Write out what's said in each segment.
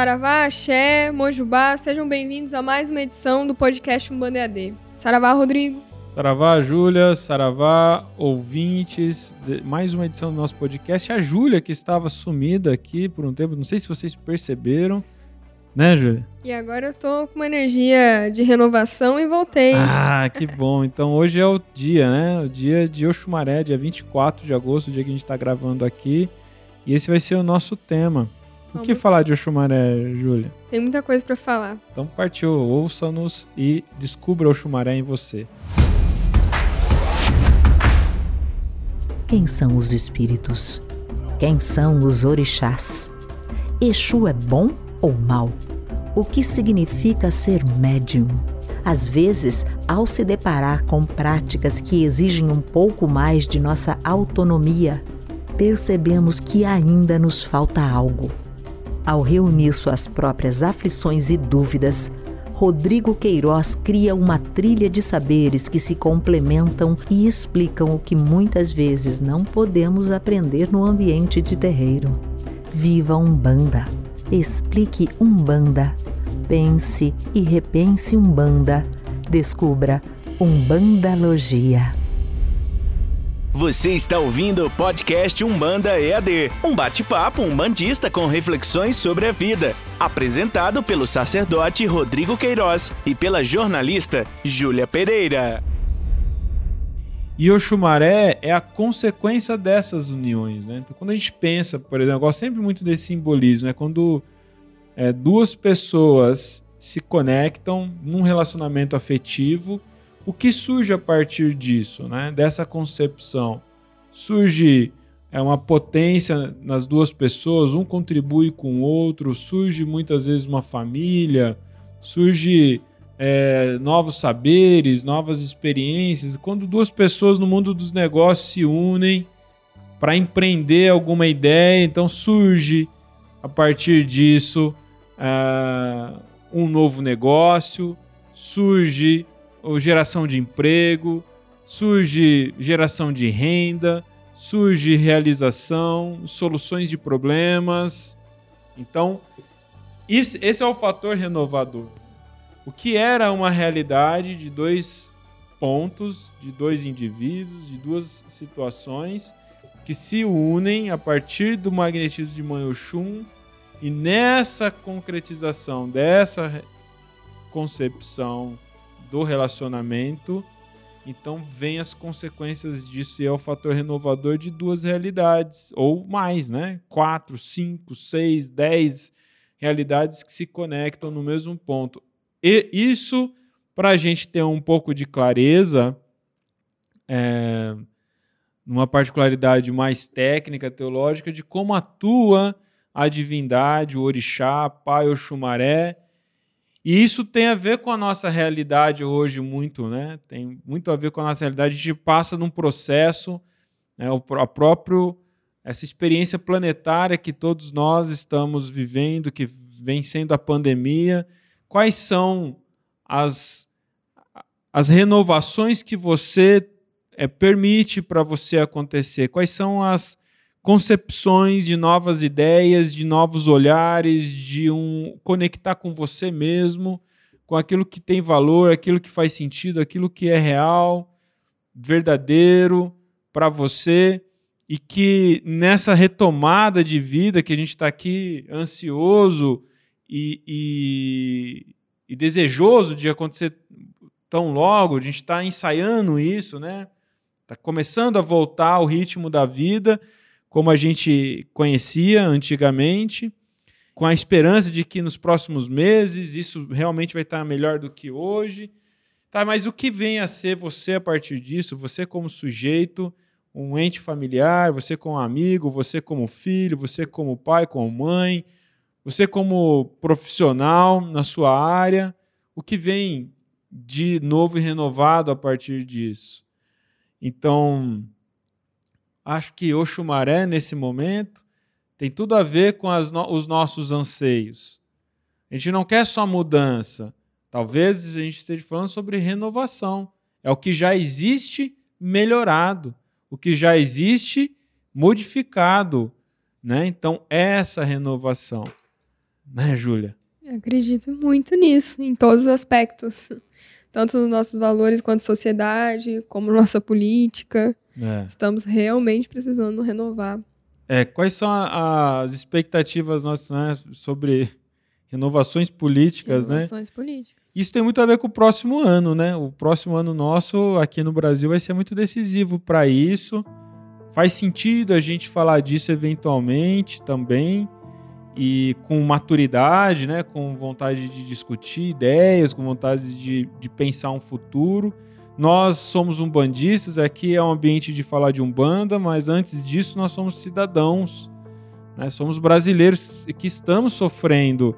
Saravá, Axé, Mojubá, sejam bem-vindos a mais uma edição do podcast Umbanda EAD. Saravá, Rodrigo. Saravá, Júlia, Saravá, ouvintes, mais uma edição do nosso podcast. A Júlia, que estava sumida aqui por um tempo, não sei se vocês perceberam, né, Júlia? E agora eu tô com uma energia de renovação e voltei. Ah, que bom. Então hoje é o dia, né? O dia de Oxumaré, dia 24 de agosto, o dia que a gente está gravando aqui. E esse vai ser o nosso tema. O que falar de Oxumaré, Júlia? Tem muita coisa para falar. Então partiu, ouça-nos e descubra Oxumaré em você. Quem são os espíritos? Quem são os orixás? Exu é bom ou mal? O que significa ser médium? Às vezes, ao se deparar com práticas que exigem um pouco mais de nossa autonomia, percebemos que ainda nos falta algo ao reunir suas próprias aflições e dúvidas, Rodrigo Queiroz cria uma trilha de saberes que se complementam e explicam o que muitas vezes não podemos aprender no ambiente de terreiro. Viva Umbanda! Explique Umbanda. Pense e repense Umbanda. Descubra Umbandalogia. Você está ouvindo o podcast Umbanda EAD, um bate-papo umbandista com reflexões sobre a vida, apresentado pelo sacerdote Rodrigo Queiroz e pela jornalista Júlia Pereira. E Oxumaré é a consequência dessas uniões, né? Então, quando a gente pensa, por exemplo, eu gosto sempre muito desse simbolismo, né? quando é, duas pessoas se conectam num relacionamento afetivo o que surge a partir disso, né? dessa concepção? Surge é uma potência nas duas pessoas, um contribui com o outro, surge muitas vezes uma família, surge é, novos saberes, novas experiências. Quando duas pessoas no mundo dos negócios se unem para empreender alguma ideia, então surge a partir disso uh, um novo negócio, surge ou geração de emprego, surge geração de renda, surge realização, soluções de problemas. Então, esse é o fator renovador. O que era uma realidade de dois pontos, de dois indivíduos, de duas situações que se unem a partir do magnetismo de Manhushun e nessa concretização dessa concepção do relacionamento. Então vem as consequências disso e é o fator renovador de duas realidades, ou mais, né? Quatro, cinco, seis, dez realidades que se conectam no mesmo ponto. E isso, para a gente ter um pouco de clareza, é, numa particularidade mais técnica, teológica, de como atua a divindade, o orixá, pai Oxumaré, e isso tem a ver com a nossa realidade hoje muito, né? Tem muito a ver com a nossa realidade. A gente passa num processo, né? o a próprio essa experiência planetária que todos nós estamos vivendo, que vem sendo a pandemia. Quais são as as renovações que você é, permite para você acontecer? Quais são as concepções de novas ideias, de novos olhares, de um conectar com você mesmo, com aquilo que tem valor, aquilo que faz sentido, aquilo que é real, verdadeiro para você e que nessa retomada de vida que a gente está aqui ansioso e, e, e, desejoso de acontecer tão logo, a gente está ensaiando isso, né? Está começando a voltar ao ritmo da vida como a gente conhecia antigamente, com a esperança de que nos próximos meses isso realmente vai estar melhor do que hoje. Tá, mas o que vem a ser você a partir disso? Você como sujeito, um ente familiar, você como amigo, você como filho, você como pai, como mãe, você como profissional na sua área, o que vem de novo e renovado a partir disso? Então, acho que Oxumaré, nesse momento, tem tudo a ver com no os nossos anseios. A gente não quer só mudança. Talvez a gente esteja falando sobre renovação. É o que já existe melhorado, o que já existe modificado. Né? Então, é essa renovação. Né, Júlia? Acredito muito nisso, em todos os aspectos. Tanto nos nossos valores quanto sociedade, como nossa política. É. Estamos realmente precisando renovar. É, quais são a- as expectativas nossas né, sobre renovações políticas, né? Renovações políticas. Isso tem muito a ver com o próximo ano, né? O próximo ano nosso aqui no Brasil vai ser muito decisivo para isso. Faz sentido a gente falar disso eventualmente também e com maturidade, né? Com vontade de discutir ideias, com vontade de, de pensar um futuro. Nós somos umbandistas, aqui é um ambiente de falar de umbanda, mas antes disso nós somos cidadãos, né? Somos brasileiros que estamos sofrendo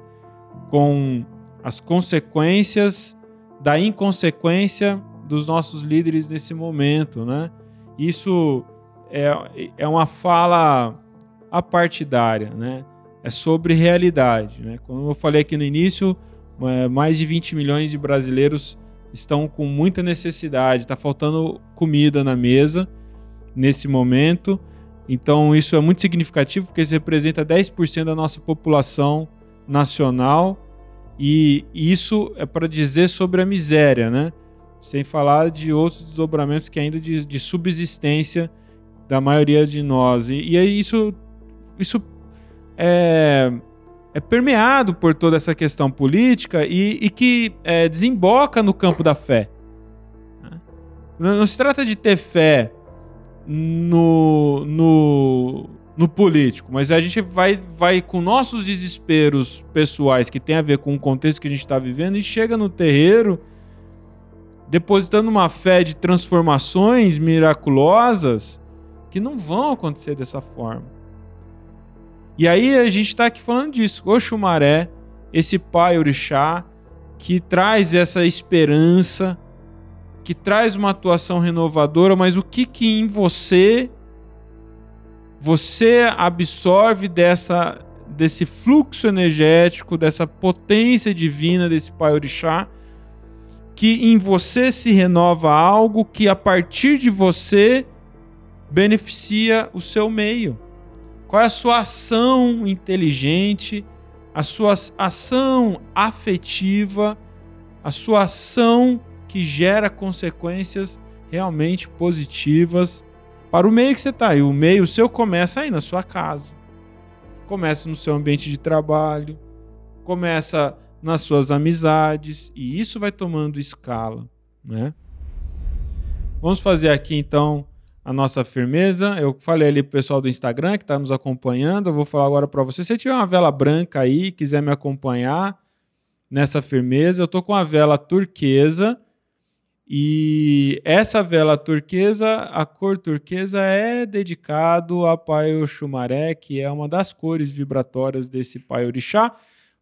com as consequências da inconsequência dos nossos líderes nesse momento, né? Isso é, é uma fala apartidária, né? É sobre realidade, né? Como eu falei aqui no início, é, mais de 20 milhões de brasileiros estão com muita necessidade, está faltando comida na mesa nesse momento. Então isso é muito significativo porque isso representa 10% da nossa população nacional e isso é para dizer sobre a miséria, né? Sem falar de outros desdobramentos que ainda de, de subsistência da maioria de nós. E, e isso, isso é, é permeado por toda essa questão política e, e que é, desemboca no campo da fé. Não, não se trata de ter fé no, no, no político, mas a gente vai, vai com nossos desesperos pessoais que tem a ver com o contexto que a gente está vivendo e chega no terreiro depositando uma fé de transformações miraculosas que não vão acontecer dessa forma. E aí a gente está aqui falando disso. Oxumaré, esse pai orixá que traz essa esperança, que traz uma atuação renovadora, mas o que que em você você absorve dessa desse fluxo energético, dessa potência divina desse pai orixá, que em você se renova algo que a partir de você beneficia o seu meio. Qual é a sua ação inteligente, a sua ação afetiva, a sua ação que gera consequências realmente positivas para o meio que você está. E o meio seu começa aí na sua casa, começa no seu ambiente de trabalho, começa nas suas amizades e isso vai tomando escala, né? Vamos fazer aqui então a nossa firmeza. Eu falei ali pro pessoal do Instagram que está nos acompanhando. Eu vou falar agora para você. Se você tiver uma vela branca aí, quiser me acompanhar nessa firmeza, eu tô com a vela turquesa. E essa vela turquesa, a cor turquesa é dedicado a Pai Oxumaré, que é uma das cores vibratórias desse Pai Orixá,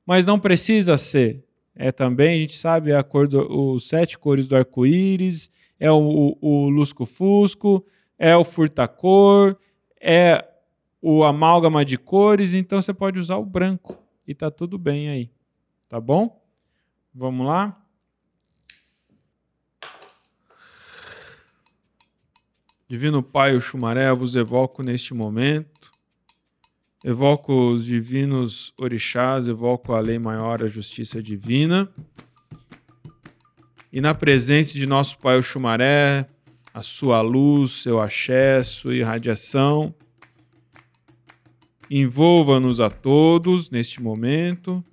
mas não precisa ser. É também, a gente sabe, a cor do, os sete cores do arco-íris, é o, o, o lusco-fusco, é o furtacor, é o amálgama de cores, então você pode usar o branco e tá tudo bem aí. Tá bom? Vamos lá? Divino Pai, o Xumaré, vos evoco neste momento. Evoco os divinos orixás, evoco a lei maior, a justiça divina. E na presença de nosso Pai o Xumaré, a sua luz, seu axé, sua irradiação, envolva-nos a todos neste momento,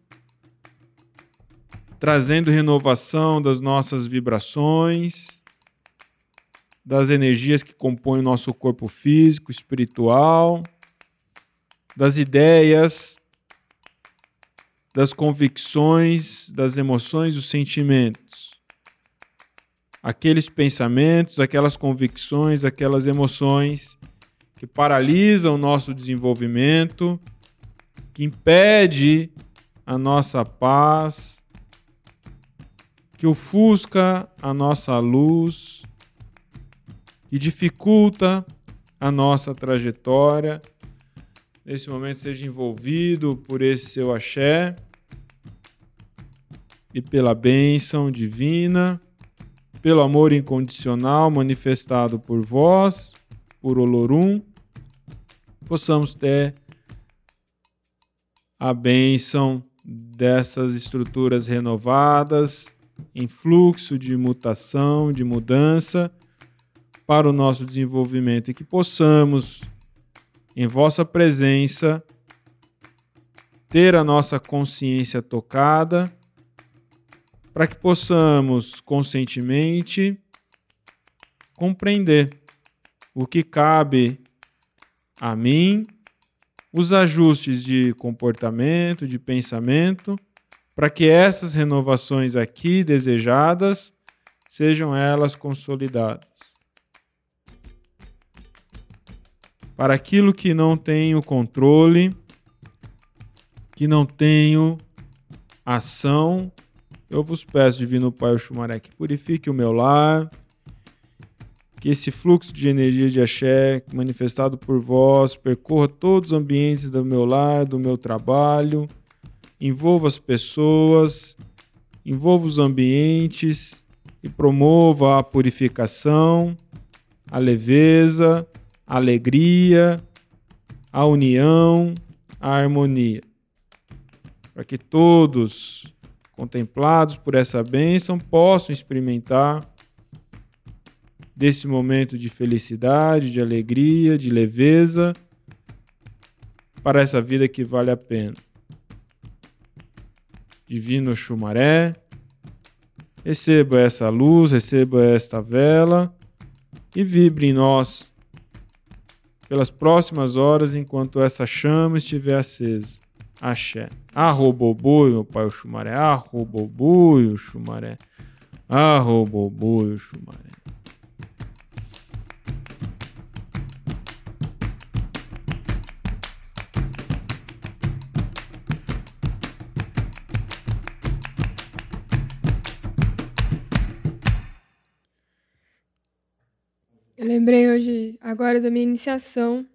trazendo renovação das nossas vibrações, das energias que compõem o nosso corpo físico, espiritual, das ideias, das convicções, das emoções, dos sentimentos. Aqueles pensamentos, aquelas convicções, aquelas emoções que paralisam o nosso desenvolvimento, que impede a nossa paz, que ofusca a nossa luz, que dificulta a nossa trajetória. Nesse momento, seja envolvido por esse seu axé e pela bênção divina, pelo amor incondicional manifestado por vós, por Olorum, possamos ter a bênção dessas estruturas renovadas, em fluxo de mutação, de mudança para o nosso desenvolvimento e que possamos, em vossa presença, ter a nossa consciência tocada, para que possamos conscientemente compreender o que cabe a mim, os ajustes de comportamento, de pensamento, para que essas renovações aqui desejadas sejam elas consolidadas. Para aquilo que não tenho controle, que não tenho ação, eu vos peço, Divino Pai Oxumaré, que purifique o meu lar, que esse fluxo de energia de axé manifestado por vós percorra todos os ambientes do meu lar, do meu trabalho, envolva as pessoas, envolva os ambientes e promova a purificação, a leveza, a alegria, a união, a harmonia. Para que todos, contemplados por essa bênção, possam experimentar desse momento de felicidade, de alegria, de leveza para essa vida que vale a pena. Divino Xumaré, receba essa luz, receba esta vela e vibre em nós pelas próximas horas enquanto essa chama estiver acesa. Axé. Arrobobui, meu pai, o Xumaré. Arrobobui, o Xumaré. Arrobobui, o Xumaré. Eu lembrei hoje, agora, da minha iniciação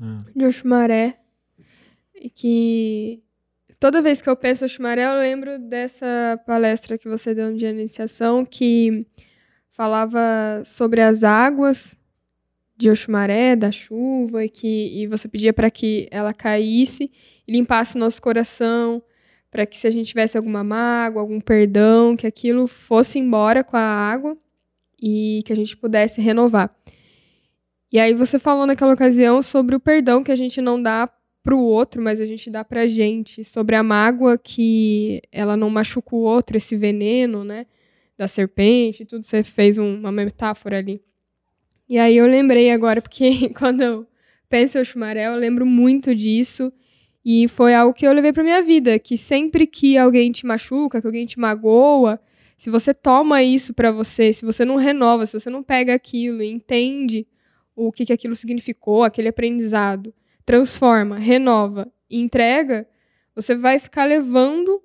Ah. de Oxumaré. E que toda vez que eu penso em Oxumaré, eu lembro dessa palestra que você deu no dia de iniciação, que falava sobre as águas de Oxumaré, da chuva, e que e você pedia para que ela caísse e limpasse nosso coração, para que se a gente tivesse alguma mágoa, algum perdão, que aquilo fosse embora com a água e que a gente pudesse renovar. E aí você falou naquela ocasião sobre o perdão que a gente não dá pro outro, mas a gente dá pra gente, sobre a mágoa que ela não machuca o outro, esse veneno, né, da serpente, tudo você fez um- uma metáfora ali. E aí eu lembrei agora porque quando eu penso em Oxumaré, eu lembro muito disso e foi algo que eu levei pra minha vida, que sempre que alguém te machuca, que alguém te magoa, se você toma isso pra você, se você não renova, se você não pega aquilo e entende o que, que aquilo significou, aquele aprendizado, transforma, renova e entrega, você vai ficar levando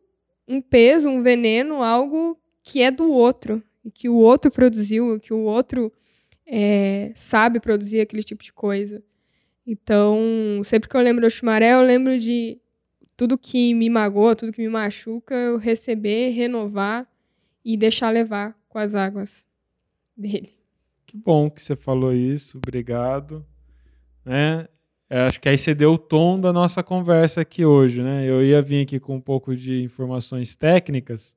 um peso, um veneno, algo que é do outro, e que o outro produziu, que o outro é, sabe produzir aquele tipo de coisa. Então, sempre que eu lembro do Xumaré, eu lembro de tudo que me magoa, tudo que me machuca, eu receber, renovar e deixar levar com as águas dele. Que bom que você falou isso, obrigado. Né? Eu acho que aí você deu o tom da nossa conversa aqui hoje, né? Eu ia vir aqui com um pouco de informações técnicas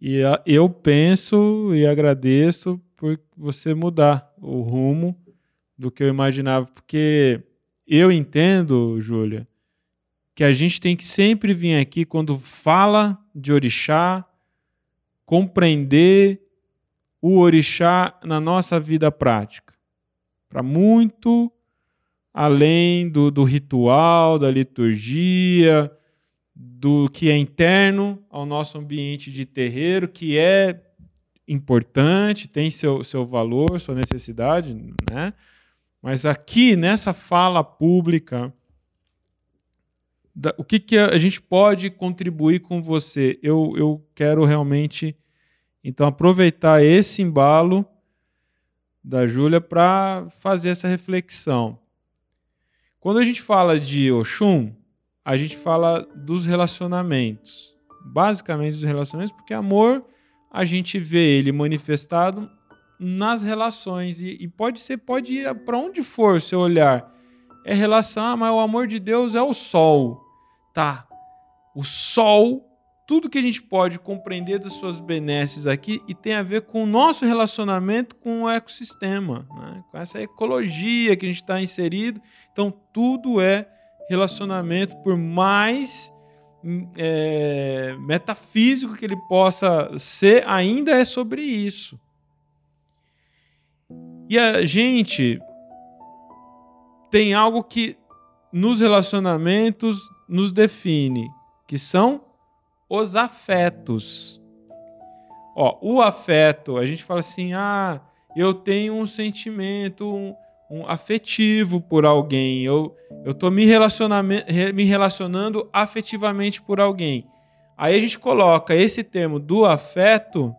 e a- eu penso e agradeço por você mudar o rumo do que eu imaginava, porque eu entendo, Júlia, que a gente tem que sempre vir aqui quando fala de orixá, compreender o orixá na nossa vida prática. Para muito além do, do ritual, da liturgia, do que é interno ao nosso ambiente de terreiro, que é importante, tem seu, seu valor, sua necessidade, né? Mas aqui, nessa fala pública, da- o que, que a gente pode contribuir com você? Eu, eu quero realmente, então, aproveitar esse embalo da Júlia para fazer essa reflexão. Quando a gente fala de Oxum, a gente fala dos relacionamentos. Basicamente dos relacionamentos, porque amor a gente vê ele manifestado nas relações e, e pode ser pode ir para onde for seu olhar. É relação, ah, mas o amor de Deus é o sol. Tá. o sol, tudo que a gente pode compreender das suas benesses aqui e tem a ver com o nosso relacionamento com o ecossistema, né? com essa ecologia que a gente está inserido. Então, tudo é relacionamento, por mais hum, é, metafísico que ele possa ser, ainda é sobre isso. E a gente tem algo que nos relacionamentos nos define, que são os afetos. Ó, o afeto, a gente fala assim: "Ah, eu tenho um sentimento um, um afetivo por alguém. Eu tô me, me relacionando afetivamente por alguém". Aí a gente coloca esse termo do afeto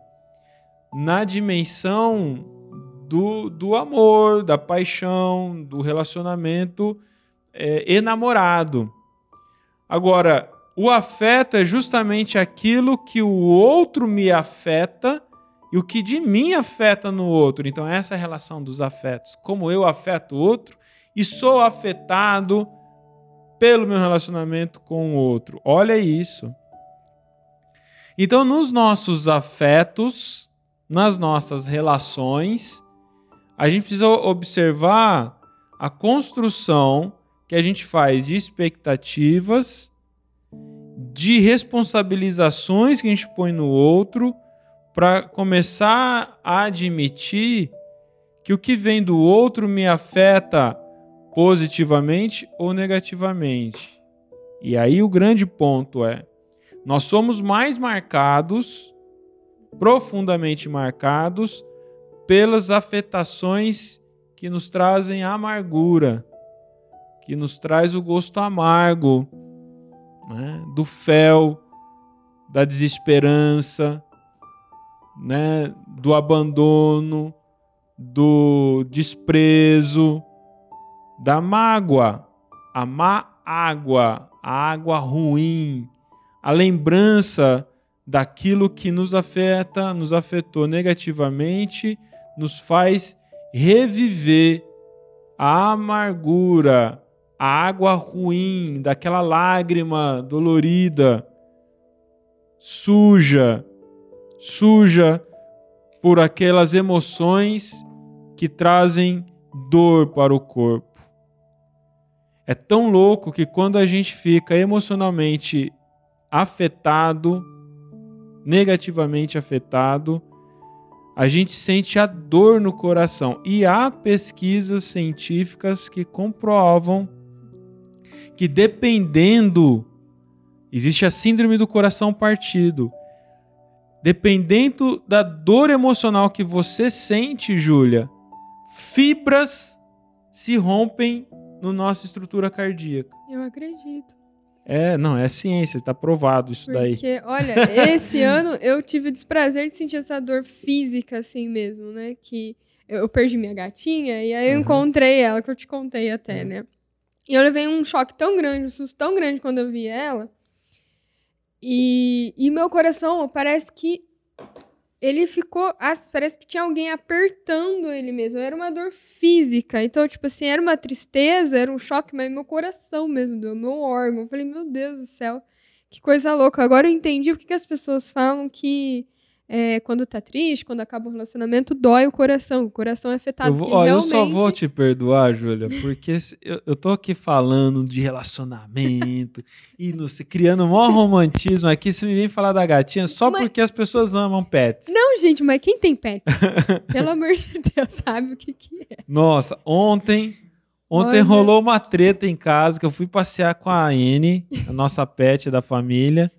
na dimensão do, do amor, da paixão, do relacionamento é, enamorado. Agora, o afeto é justamente aquilo que o outro me afeta e o que de mim afeta no outro. Então, essa é a relação dos afetos. Como eu afeto o outro e sou afetado pelo meu relacionamento com o outro. Olha isso. Então, nos nossos afetos, nas nossas relações, a gente precisa observar a construção que a gente faz de expectativas, de responsabilizações que a gente põe no outro, para começar a admitir que o que vem do outro me afeta positivamente ou negativamente. E aí o grande ponto é: nós somos mais marcados, profundamente marcados, pelas afetações que nos trazem amargura, que nos traz o gosto amargo né, do fel, da desesperança, né, do abandono, do desprezo, da mágoa, a má água, a água ruim, a lembrança daquilo que nos afeta, nos afetou negativamente nos faz reviver a amargura, a água ruim, daquela lágrima dolorida, suja, suja por aquelas emoções que trazem dor para o corpo. É tão louco que quando a gente fica emocionalmente afetado, negativamente afetado, a gente sente a dor no coração. E há pesquisas científicas que comprovam que dependendo existe a síndrome do coração partido. Dependendo da dor emocional que você sente, Júlia, fibras se rompem na nossa estrutura cardíaca. Eu acredito. É, não, é ciência, está provado isso Porque, daí. Porque, olha, esse ano eu tive o desprazer de sentir essa dor física, assim mesmo, né? Que eu perdi minha gatinha e aí eu uhum. encontrei ela, que eu te contei até, uhum. né? E eu levei um choque tão grande, um susto tão grande quando eu vi ela. E, e meu coração parece que ele ficou. Parece que tinha alguém apertando ele mesmo. Era uma dor física. Então, tipo assim, era uma tristeza, era um choque, mas meu coração mesmo, do meu órgão. Eu falei, meu Deus do céu, que coisa louca. Agora eu entendi o que, que as pessoas falam que é, quando tá triste, quando acaba o relacionamento, dói o coração. O coração é afetado. Eu, vou, ó, realmente... eu só vou te perdoar, Júlia, porque eu, eu tô aqui falando de relacionamento e no, criando um maior romantismo aqui. Você me vem falar da gatinha só mas... porque as pessoas amam pets. Não, gente, mas quem tem pet? Pelo amor de Deus, sabe o que, que é. Nossa, ontem. Ontem Olha. rolou uma treta em casa que eu fui passear com a Anne, a nossa pet da família.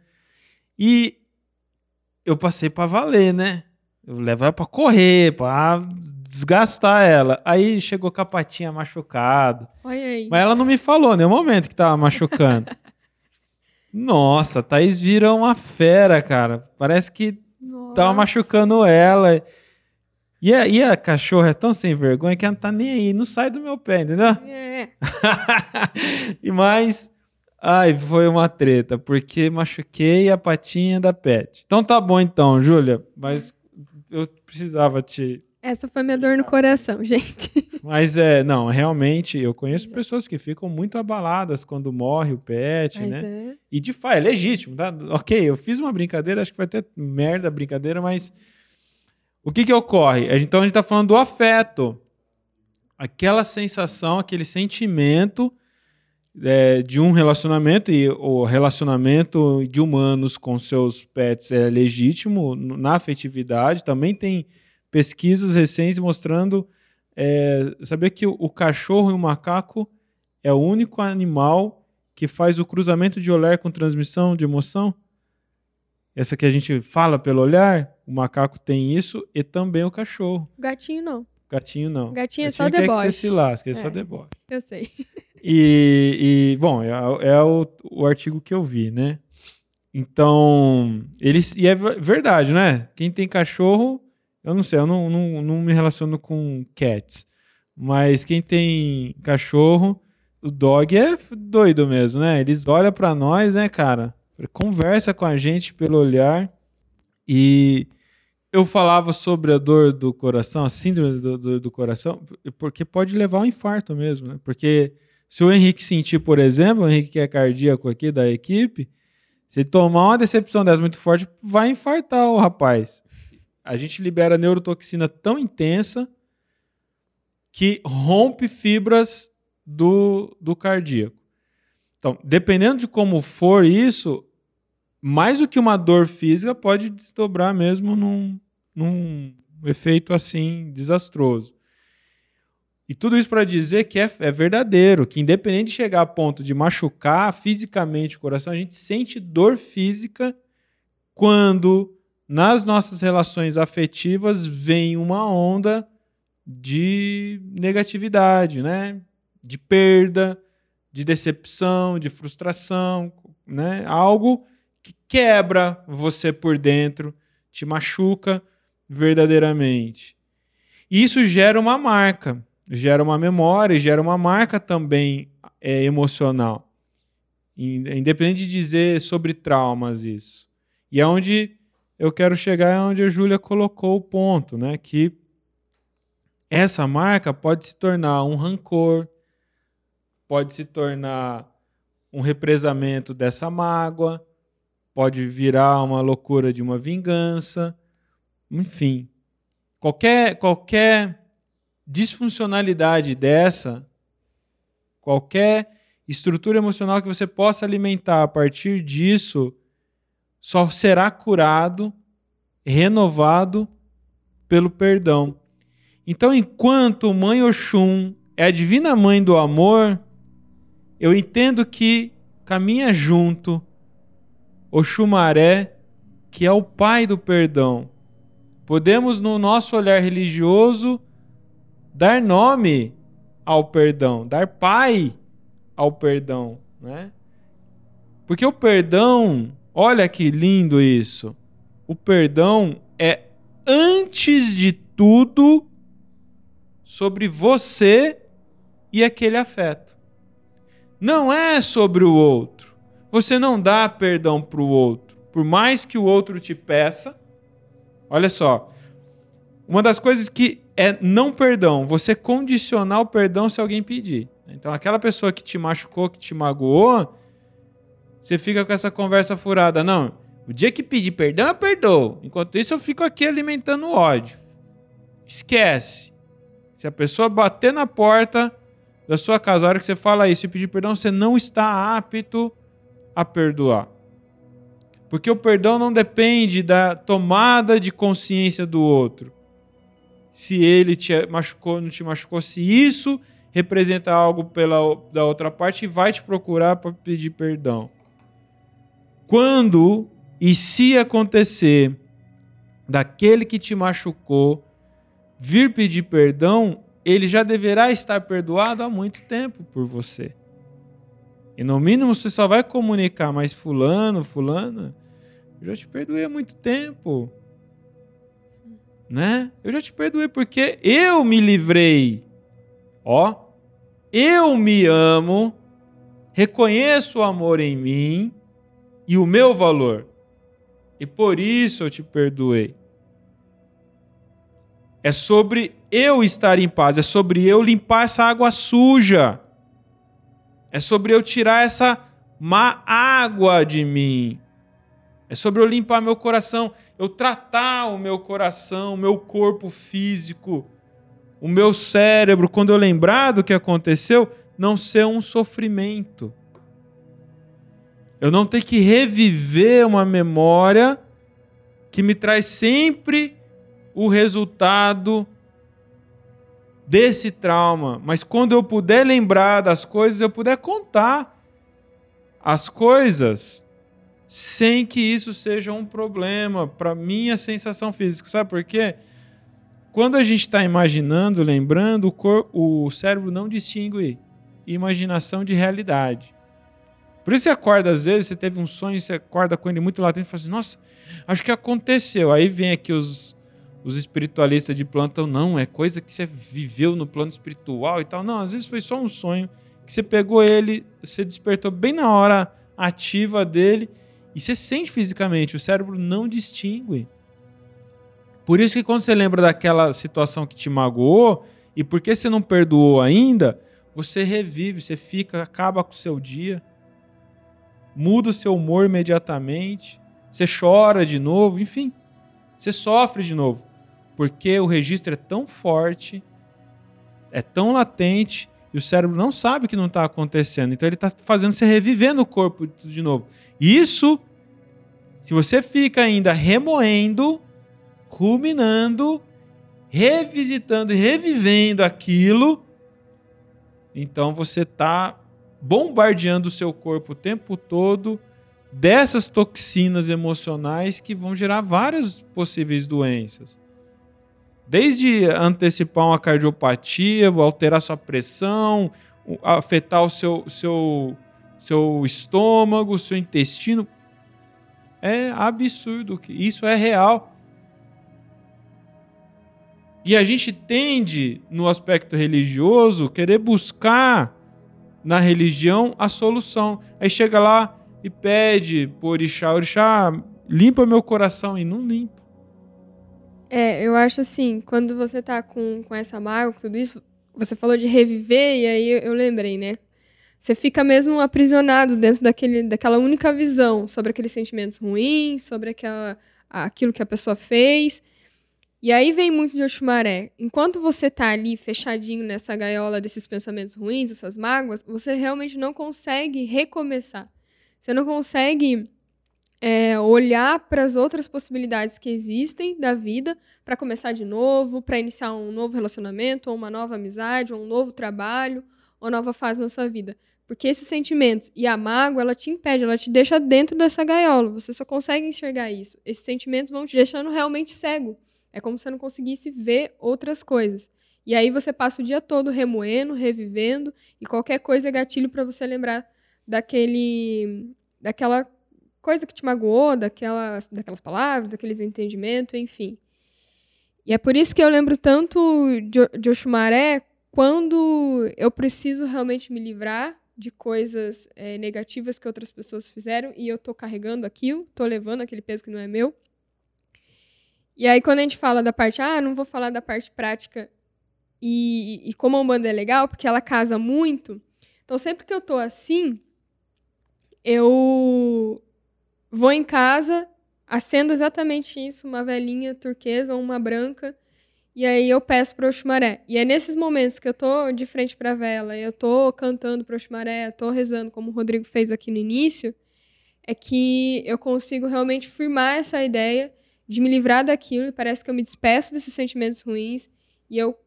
E eu passei para valer, né? Eu levo ela pra correr, pra desgastar ela. Aí chegou com a patinha machucada. Olha aí. Mas ela não me falou nenhum momento que tava machucando. Nossa, a Thaís vira uma fera, cara. Parece que Nossa. tava machucando ela. E a, e a cachorra é tão sem vergonha que ela não tá nem aí, não sai do meu pé, entendeu? É. e mais, Ai, foi uma treta, porque machuquei a patinha da pet. Então tá bom então, Júlia, mas eu precisava te Essa foi minha dor no coração, gente. Mas é, não, realmente, eu conheço Pois é. pessoas que ficam muito abaladas quando morre o pet, né? é. E de fato, é legítimo, tá? Ok, eu fiz uma brincadeira, acho que vai ter merda a brincadeira, mas o que que ocorre? Então a gente tá falando do afeto. Aquela sensação, aquele sentimento é, de um relacionamento, e o relacionamento de humanos com seus pets é legítimo na afetividade. Também tem pesquisas recentes mostrando. É, saber que o, cachorro e o macaco é o único animal que faz o cruzamento de olhar com transmissão de emoção? Essa que a gente fala pelo olhar, o macaco tem isso e também o cachorro. Gatinho não. Gatinho não. Gatinho é só quer que você deboche. se lasque, é, só É. deboche. Eu sei. E, e, bom, é, é o, o artigo que eu vi, né? Então, eles. E é ver- verdade, né? Quem tem cachorro, eu não sei, eu não, não, não me relaciono com cats. Mas quem tem cachorro, o dog é doido mesmo, né? Eles olham pra nós, né, cara? Conversa com a gente pelo olhar. E eu falava sobre a dor do coração, a síndrome do, do, do coração, porque pode levar ao infarto mesmo, né? Porque se o Henrique sentir, por exemplo, o Henrique que é cardíaco aqui da equipe, se ele tomar uma decepção dessa muito forte, vai infartar o rapaz. A gente libera neurotoxina tão intensa que rompe fibras do, do cardíaco. Então, dependendo de como for isso, mais do que uma dor física pode desdobrar mesmo num, num efeito assim desastroso. E tudo isso para dizer que é, é verdadeiro, que independente de chegar a ponto de machucar fisicamente o coração, a gente sente dor física quando nas nossas relações afetivas vem uma onda de negatividade, né? De perda, de decepção, de frustração, né? Algo que quebra você por dentro, te machuca verdadeiramente. E isso gera uma marca, gera uma memória, gera uma marca também é, emocional. In- Independente de dizer sobre traumas isso. E é onde eu quero chegar, é onde a Júlia colocou o ponto, né? Que essa marca pode se tornar um rancor, pode se tornar um represamento dessa mágoa, pode virar uma loucura de uma vingança, enfim. Qualquer, qualquer disfuncionalidade dessa, qualquer estrutura emocional que você possa alimentar a partir disso, só será curado, renovado pelo perdão. Então, enquanto Mãe Oxum é a divina mãe do amor, eu entendo que caminha junto Oxumaré, que é o pai do perdão. Podemos, no nosso olhar religioso, dar nome ao perdão, dar pai ao perdão, né? Porque o perdão, olha que lindo isso. O perdão é antes de tudo sobre você e aquele afeto. Não é sobre o outro. Você não dá perdão para o outro, por mais que o outro te peça. Olha só, uma das coisas que é não perdão, você condicionar o perdão se alguém pedir. Então, aquela pessoa que te machucou, que te magoou, você fica com essa conversa furada. Não, o dia que pedir perdão, eu perdoo. Enquanto isso, eu fico aqui alimentando ódio. Esquece. Se a pessoa bater na porta da sua casa, a hora que você fala isso e pedir perdão, você não está apto a perdoar. Porque o perdão não depende da tomada de consciência do outro. Se ele te machucou, não te machucou, se isso representa algo pela, da outra parte, vai te procurar para pedir perdão. Quando e se acontecer daquele que te machucou vir pedir perdão, ele já deverá estar perdoado há muito tempo por você. E no mínimo você só vai comunicar, mas fulano, fulana, eu já te perdoei há muito tempo. Né? Eu já te perdoei porque eu me livrei. Ó, eu me amo, reconheço o amor em mim e o meu valor. E por isso eu te perdoei. É sobre eu estar em paz, é sobre eu limpar essa água suja. É sobre eu tirar essa má água de mim. É sobre eu limpar meu coração, eu tratar o meu coração, o meu corpo físico, o meu cérebro, quando eu lembrar do que aconteceu, não ser um sofrimento. Eu não ter que reviver uma memória que me traz sempre o resultado desse trauma. Mas quando eu puder lembrar das coisas, eu puder contar as coisas sem que isso seja um problema para minha sensação física. Sabe por quê? Quando a gente está imaginando, lembrando, o, o cérebro não distingue imaginação de realidade. Por isso você acorda, às vezes, você teve um sonho, você acorda com ele muito latente e fala assim, nossa, acho que aconteceu. Aí vem aqui os, os espiritualistas de plantão, não, é coisa que você viveu no plano espiritual e tal. Não, às vezes foi só um sonho que você pegou ele, você despertou bem na hora ativa dele e você sente fisicamente, o cérebro não distingue. Por isso que quando você lembra daquela situação que te magoou e porque você não perdoou ainda, você revive, você fica, acaba com o seu dia muda o seu humor imediatamente, você chora de novo, enfim, você sofre de novo, porque o registro é tão forte, é tão latente e o cérebro não sabe que não está acontecendo, então ele está fazendo você reviver no corpo de novo. Isso, se você fica ainda remoendo, ruminando, revisitando e revivendo aquilo, então você está bombardeando o seu corpo o tempo todo dessas toxinas emocionais que vão gerar várias possíveis doenças. Desde antecipar uma cardiopatia, alterar sua pressão, afetar o seu, seu, seu estômago, seu intestino. É absurdo, isso é real. E a gente tende, no aspecto religioso, querer buscar na religião a solução. Aí chega lá e pede por orixá, orixá, limpa meu coração e não limpa. É, eu acho assim, quando você tá com, com essa mágoa, com tudo isso, você falou de reviver e aí eu, eu lembrei, né? Você fica mesmo aprisionado dentro daquele, daquela única visão sobre aqueles sentimentos ruins, sobre aquela, aquilo que a pessoa fez. E aí vem muito de Oxumaré. Enquanto você tá ali fechadinho nessa gaiola desses pensamentos ruins, essas mágoas, você realmente não consegue recomeçar. Você não consegue é, olhar para as outras possibilidades que existem da vida para começar de novo, para iniciar um novo relacionamento, ou uma nova amizade, ou um novo trabalho, ou nova fase na sua vida. Porque esses sentimentos e a mágoa, ela te impede, ela te deixa dentro dessa gaiola. Você só consegue enxergar isso. Esses sentimentos vão te deixando realmente cego. É como se você não conseguisse ver outras coisas. E aí você passa o dia todo remoendo, revivendo, e qualquer coisa é gatilho para você lembrar daquele daquela coisa que te magoou, daquelas, daquelas palavras, daqueles entendimentos, enfim. E é por isso que eu lembro tanto de, de Oxumaré quando eu preciso realmente me livrar de coisas é, negativas que outras pessoas fizeram e eu tô carregando aquilo, tô levando aquele peso que não é meu. E aí, quando a gente fala da parte, ah, não vou falar da parte prática e, e como a Umbanda é legal, porque ela casa muito. Então, sempre que eu tô assim, eu vou em casa, acendo exatamente isso, uma velhinha turquesa ou uma branca, e aí eu peço para o Oxumaré. E é nesses momentos que eu tô de frente para a vela, eu tô cantando para o Oxumaré, tô rezando, como o Rodrigo fez aqui no início, é que eu consigo realmente firmar essa ideia de me livrar daquilo, parece que eu me despeço desses sentimentos ruins e eu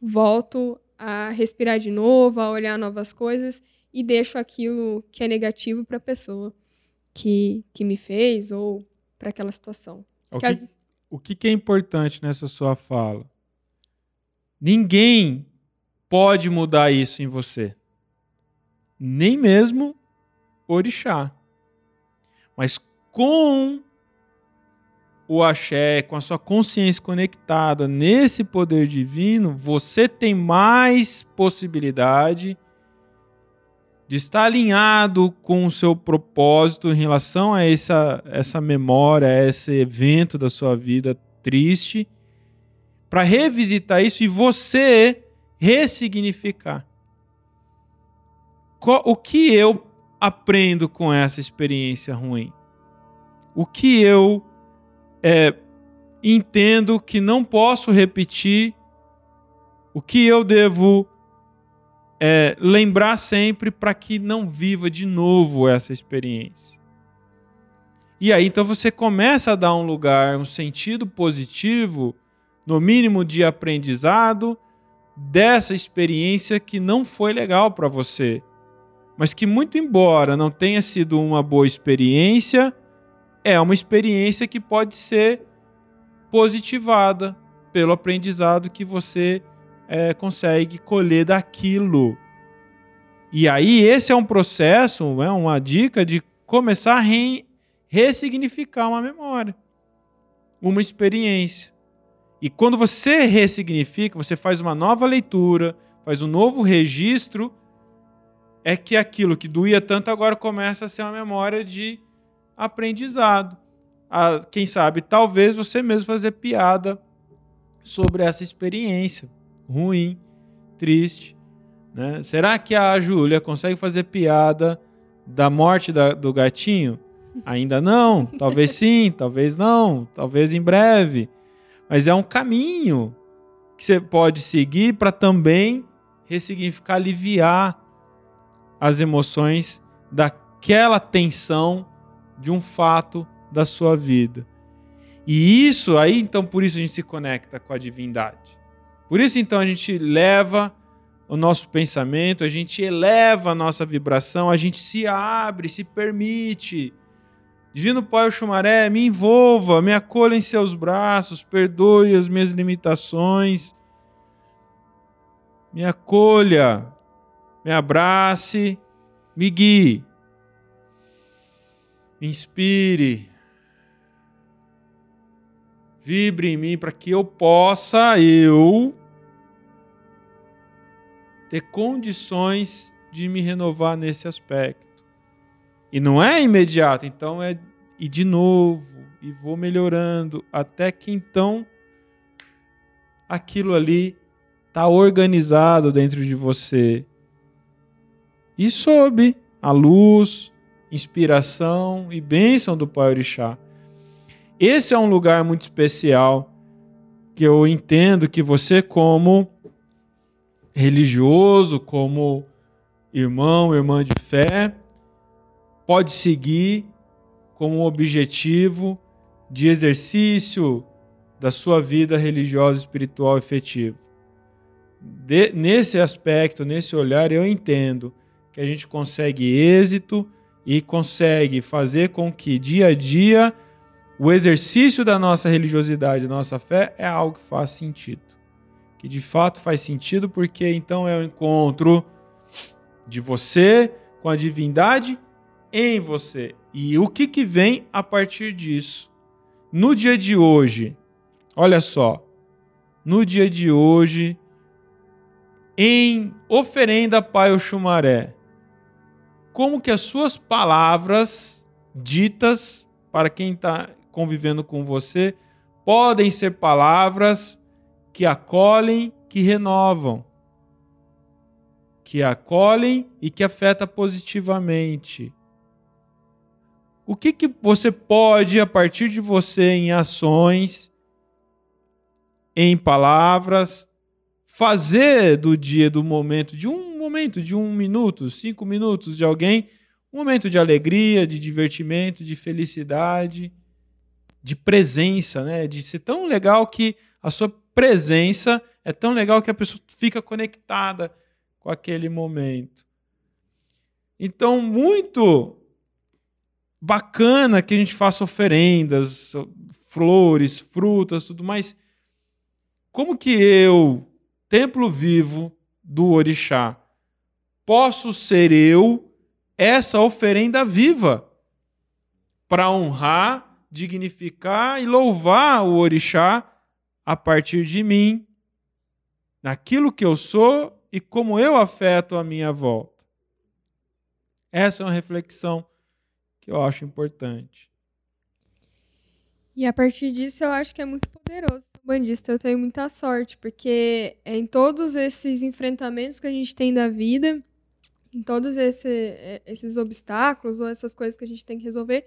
volto a respirar de novo, a olhar novas coisas e deixo aquilo que é negativo para a pessoa que, que me fez ou para aquela situação. O que, as... o que é importante nessa sua fala? Ninguém pode mudar isso em você. Nem mesmo orixá. Mas com o axé, com a sua consciência conectada nesse poder divino, você tem mais possibilidade de estar alinhado com o seu propósito em relação a essa, essa memória, a esse evento da sua vida triste, para revisitar isso e você ressignificar. O que eu aprendo com essa experiência ruim? O que eu é, entendo que não posso repetir? O que eu devo é, lembrar sempre para que não viva de novo essa experiência? E aí então você começa a dar um lugar, um sentido positivo, no mínimo de aprendizado, dessa experiência que não foi legal para você mas que, muito embora não tenha sido uma boa experiência, é uma experiência que pode ser positivada pelo aprendizado que você é, consegue colher daquilo. E aí, esse é um processo, é uma dica de começar a re ressignificar uma memória, uma experiência. E quando você ressignifica, você faz uma nova leitura, faz um novo registro é que aquilo que doía tanto agora começa a ser uma memória de aprendizado. Ah, quem sabe, talvez você mesmo fazer piada sobre essa experiência ruim, triste. Né? Será que a Júlia consegue fazer piada da morte da, do gatinho? Ainda não. Talvez sim, talvez não, talvez em breve. Mas é um caminho que você pode seguir para também ressignificar, aliviar as emoções daquela tensão de um fato da sua vida. E isso aí, então, por isso a gente se conecta com a divindade. Por isso, então, a gente leva o nosso pensamento, a gente eleva a nossa vibração, a gente se abre, se permite. Divino Pai Xumaré, me envolva, me acolha em seus braços, perdoe as minhas limitações, me acolha, me abrace, me guie, me inspire, vibre em mim para que eu possa, eu, ter condições de me renovar nesse aspecto. E não é imediato, então é e de novo, e vou melhorando até que então aquilo ali está organizado dentro de você e sob a luz, inspiração e bênção do Pai Orixá. Esse é um lugar muito especial que eu entendo que você, como religioso, como irmão, irmã de fé, pode seguir como objetivo de exercício da sua vida religiosa, espiritual efetiva. De, nesse aspecto, nesse olhar, eu entendo que a gente consegue êxito e consegue fazer com que dia a dia o exercício da nossa religiosidade, da nossa fé, é algo que faz sentido. Que de fato faz sentido, porque então é o encontro de você com a divindade em você. E o que, que vem a partir disso? No dia de hoje, olha só, no dia de hoje, em oferenda Pai Oxumaré, como que as suas palavras ditas para quem está convivendo com você podem ser palavras que acolhem, que renovam, que acolhem e que afetam positivamente. O que, que você pode, a partir de você, em ações, em palavras, fazer do dia, do momento, de um momento de um minuto, cinco minutos de alguém, um momento de alegria, de divertimento, de felicidade, de presença, né? De ser tão legal que a sua presença é tão legal que a pessoa fica conectada com aquele momento. Então, muito bacana que a gente faça oferendas, flores, frutas, tudo mais. Como que eu, templo vivo do orixá, posso ser eu essa oferenda viva para honrar, dignificar e louvar o orixá a partir de mim, naquilo que eu sou e como eu afeto a minha volta. Essa é uma reflexão que eu acho importante. E a partir disso eu acho que é muito poderoso bandista, eu tenho muita sorte, porque é em todos esses enfrentamentos que a gente tem da vida, em todos esse, é, esses obstáculos ou essas coisas que a gente tem que resolver,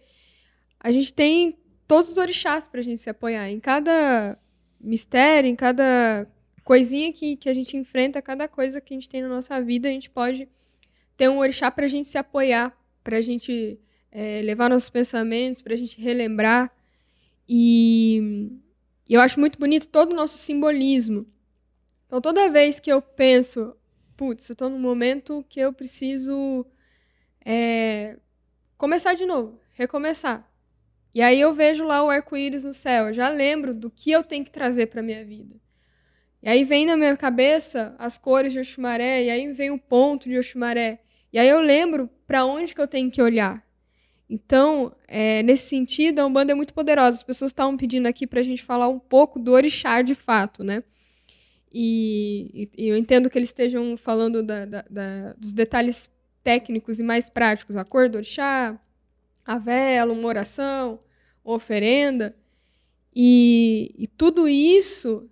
a gente tem todos os orixás para a gente se apoiar. Em cada mistério, em cada coisinha que, que a gente enfrenta, cada coisa que a gente tem na nossa vida, a gente pode ter um orixá para a gente se apoiar, para a gente é, levar nossos pensamentos, para a gente relembrar. E eu acho muito bonito todo o nosso simbolismo. Então, toda vez que eu penso, putz, eu estou num momento que eu preciso é, começar de novo, recomeçar. E aí eu vejo lá o arco-íris no céu, eu já lembro do que eu tenho que trazer para minha vida. E aí vem na minha cabeça as cores de Oxumaré, e aí vem o ponto de Oxumaré. E aí eu lembro para onde que eu tenho que olhar. Então, é, nesse sentido, a Umbanda é muito poderosa. As pessoas estavam pedindo aqui para a gente falar um pouco do orixá de fato, né? E, e eu entendo que eles estejam falando da, da, da, dos detalhes técnicos e mais práticos. A cor do orixá, a vela, uma oração, uma oferenda. E, e tudo isso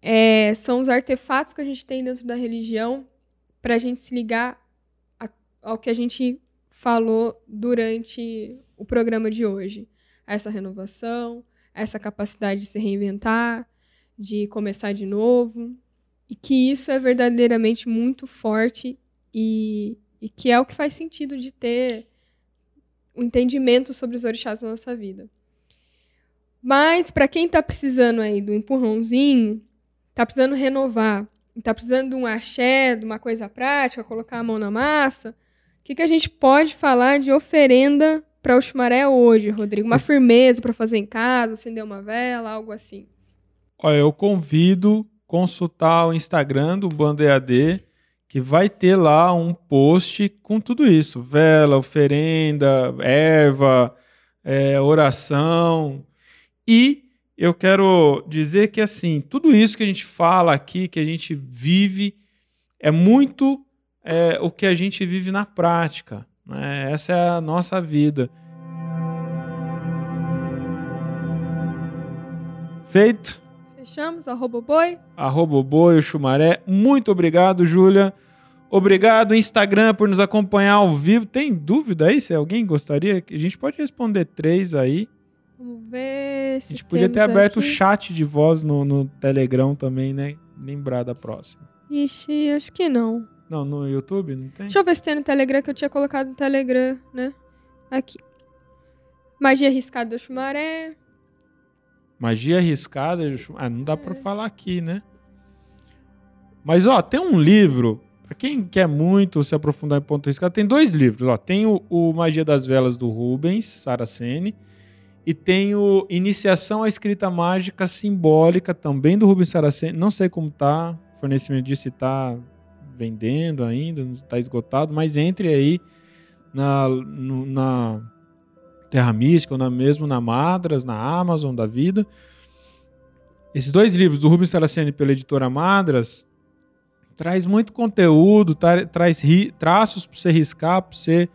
é, são os artefatos que a gente tem dentro da religião para a gente se ligar a, ao que a gente falou durante o programa de hoje. Essa renovação, essa capacidade de se reinventar, de começar de novo. E que isso é verdadeiramente muito forte e, e que é o que faz sentido de ter o entendimento sobre os orixás na nossa vida. Mas, para quem está precisando aí do empurrãozinho, está precisando renovar, está precisando de um axé, de uma coisa prática, colocar a mão na massa, o que, que a gente pode falar de oferenda para o chumaré hoje, Rodrigo? Uma firmeza para fazer em casa, acender uma vela, algo assim. Olha, eu convido consultar o Instagram do Bando EAD, que vai ter lá um post com tudo isso: vela, oferenda, erva, é, oração. E eu quero dizer que, assim, tudo isso que a gente fala aqui, que a gente vive, é muito é, o que a gente vive na prática. Né? Essa é a nossa vida. Feito? Fechamos, arroba boi. Arroba boi, o chumaré. Muito obrigado, Júlia. Obrigado, Instagram, por nos acompanhar ao vivo. Tem dúvida aí se alguém gostaria? A gente pode responder três aí. Vamos ver. a gente podia ter aberto o chat de voz no, no Telegram também, né? Lembrar da próxima. Ixi, acho que não. Não, no YouTube não tem? Deixa eu ver se tem no Telegram, que eu tinha colocado no Telegram, né? Aqui. Magia arriscada do Chumaré. Magia arriscada, ah, não dá é. para falar aqui, né? Mas ó, tem um livro para quem quer muito se aprofundar em ponto arriscado, tem dois livros, ó, tem o, o Magia das Velas do Rubens Saraceni e tem o Iniciação à Escrita Mágica Simbólica também do Rubens Saraceni. Não sei como tá, o fornecimento disso se tá vendendo ainda, está esgotado, mas entre aí na, no, na Terra Mística, ou na, mesmo na Madras, na Amazon da vida. Esses dois livros, do Rubens Saraceni pela editora Madras, traz muito conteúdo, tra traz traços para você riscar, para você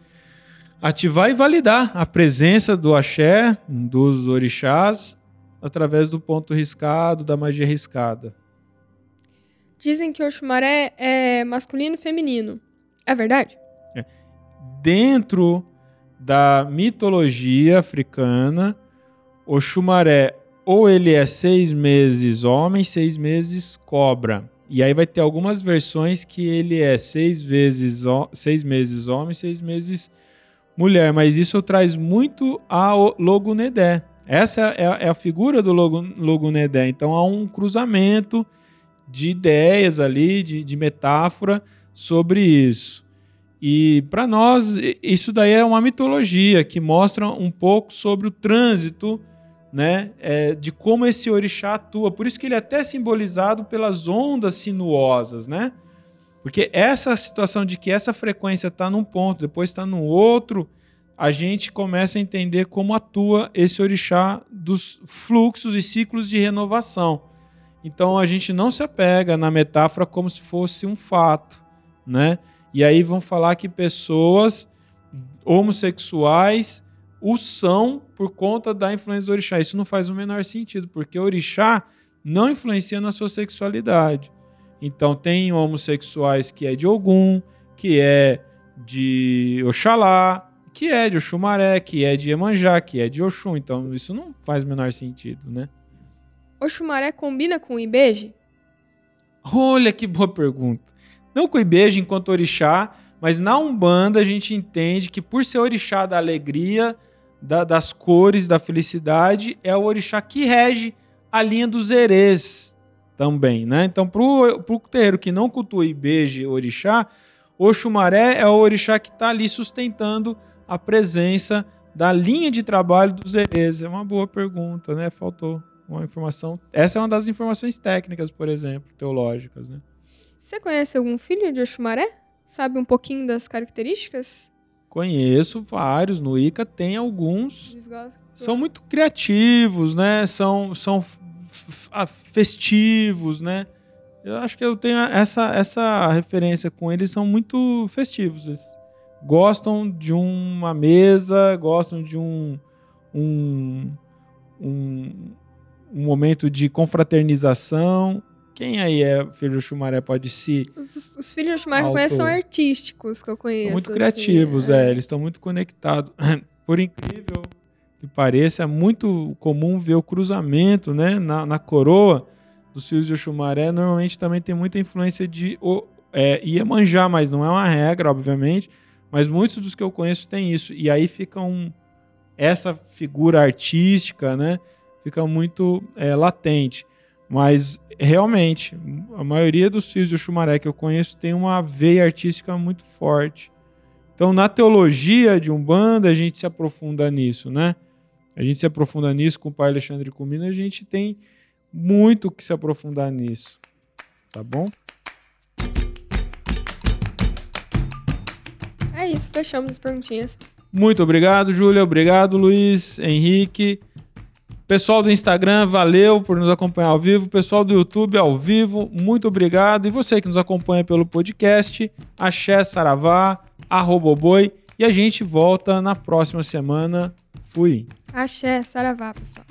ativar e validar a presença do axé, dos orixás, através do ponto riscado, da magia riscada. Dizem que o Oxumaré é masculino e feminino. É verdade? É. Dentro da mitologia africana, o Xumaré ou ele é seis meses homem, seis meses cobra. E aí vai ter algumas versões que ele é seis vezes seis meses homem, seis meses mulher. Mas isso traz muito ao Logunedé. Essa é a, é a figura do Logunedé. Então há um cruzamento de ideias ali, de, de metáfora sobre isso. E para nós, isso daí é uma mitologia que mostra um pouco sobre o trânsito, né, é, de como esse orixá atua. Por isso que ele é até simbolizado pelas ondas sinuosas, né? Porque essa situação de que essa frequência está num ponto, depois está no outro, a gente começa a entender como atua esse orixá dos fluxos e ciclos de renovação. Então a gente não se apega na metáfora como se fosse um fato, né? E aí vão falar que pessoas homossexuais o são por conta da influência do orixá. Isso não faz o menor sentido, porque o orixá não influencia na sua sexualidade. Então tem homossexuais que é de Ogum, que é de Oxalá, que é de Oxumaré, que é de Iemanjá, que é de Oxum. Então isso não faz o menor sentido, né? Oxumaré combina com o Ibeje? Olha que boa pergunta. Não com o Ibeje enquanto orixá, mas na Umbanda a gente entende que por ser orixá da alegria, da, das cores, da felicidade, é o orixá que rege a linha dos erês também, né? Então, pro, pro terreiro que não cultua e beije orixá, Oxumaré é o orixá que está ali sustentando a presença da linha de trabalho dos erês. É uma boa pergunta, né? Faltou uma informação. Essa é uma das informações técnicas, por exemplo, teológicas, né? Você conhece algum filho de Oxumaré? Sabe um pouquinho das características? Conheço vários. No ICA tem alguns. São muito criativos, né? São, são festivos, né? Eu acho que eu tenho essa, essa referência com eles, são muito festivos. Eles gostam de uma mesa, gostam de um, um, um, um momento de confraternização. Quem aí é filho do Chumaré pode se. Os, os filhos do que conheço são artísticos, que eu conheço. São muito assim, criativos, é. é. Eles estão muito conectados. Por incrível que pareça, é muito comum ver o cruzamento né, na, na coroa dos filhos de Oxumaré. Normalmente também tem muita influência de o, é, Iemanjá, mas não é uma regra, obviamente. Mas muitos dos que eu conheço têm isso. E aí fica um, essa figura artística, né? Fica muito é, latente. Mas realmente, a maioria dos filhos de Oxumaré que eu conheço tem uma veia artística muito forte. Então, na teologia de Umbanda, a gente se aprofunda nisso, né? A gente se aprofunda nisso com o pai Alexandre Comino, a gente tem muito que se aprofundar nisso. Tá bom? É isso, fechamos as perguntinhas. Muito obrigado, Júlia. Obrigado, Luiz, Henrique. Pessoal do Instagram, valeu por nos acompanhar ao vivo. Pessoal do YouTube, ao vivo, muito obrigado. E você que nos acompanha pelo podcast, Axé Saravá, Arroboboi. E a gente volta na próxima semana. Fui. Axé Saravá, pessoal.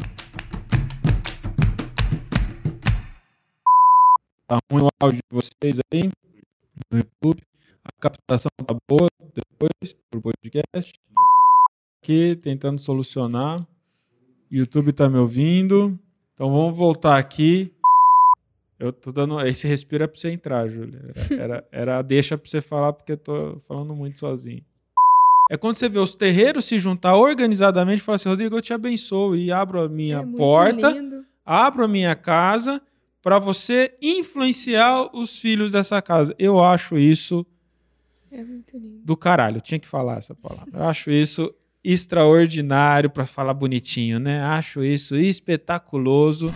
Tá ruim o áudio de vocês aí no YouTube. A captação tá boa depois pro podcast. Aqui tentando solucionar. YouTube tá me ouvindo. Então vamos voltar aqui. Eu tô dando. Esse respiro é pra você entrar, Júlia. Era, era, era a deixa pra você falar, porque eu tô falando muito sozinho. É quando você vê os terreiros se juntar organizadamente e falar assim: Rodrigo, eu te abençoo e abro a minha é porta, lindo. abro a minha casa para você influenciar os filhos dessa casa. Eu acho isso é do caralho. Eu tinha que falar essa palavra. Eu acho isso extraordinário para falar bonitinho, né? Acho isso espetaculoso.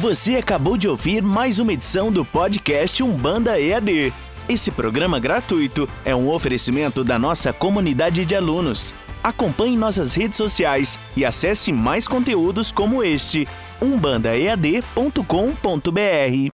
Você acabou de ouvir mais uma edição do podcast Umbanda EAD. Esse programa gratuito é um oferecimento da nossa comunidade de alunos. Acompanhe nossas redes sociais e acesse mais conteúdos como este umbandaead.com.br.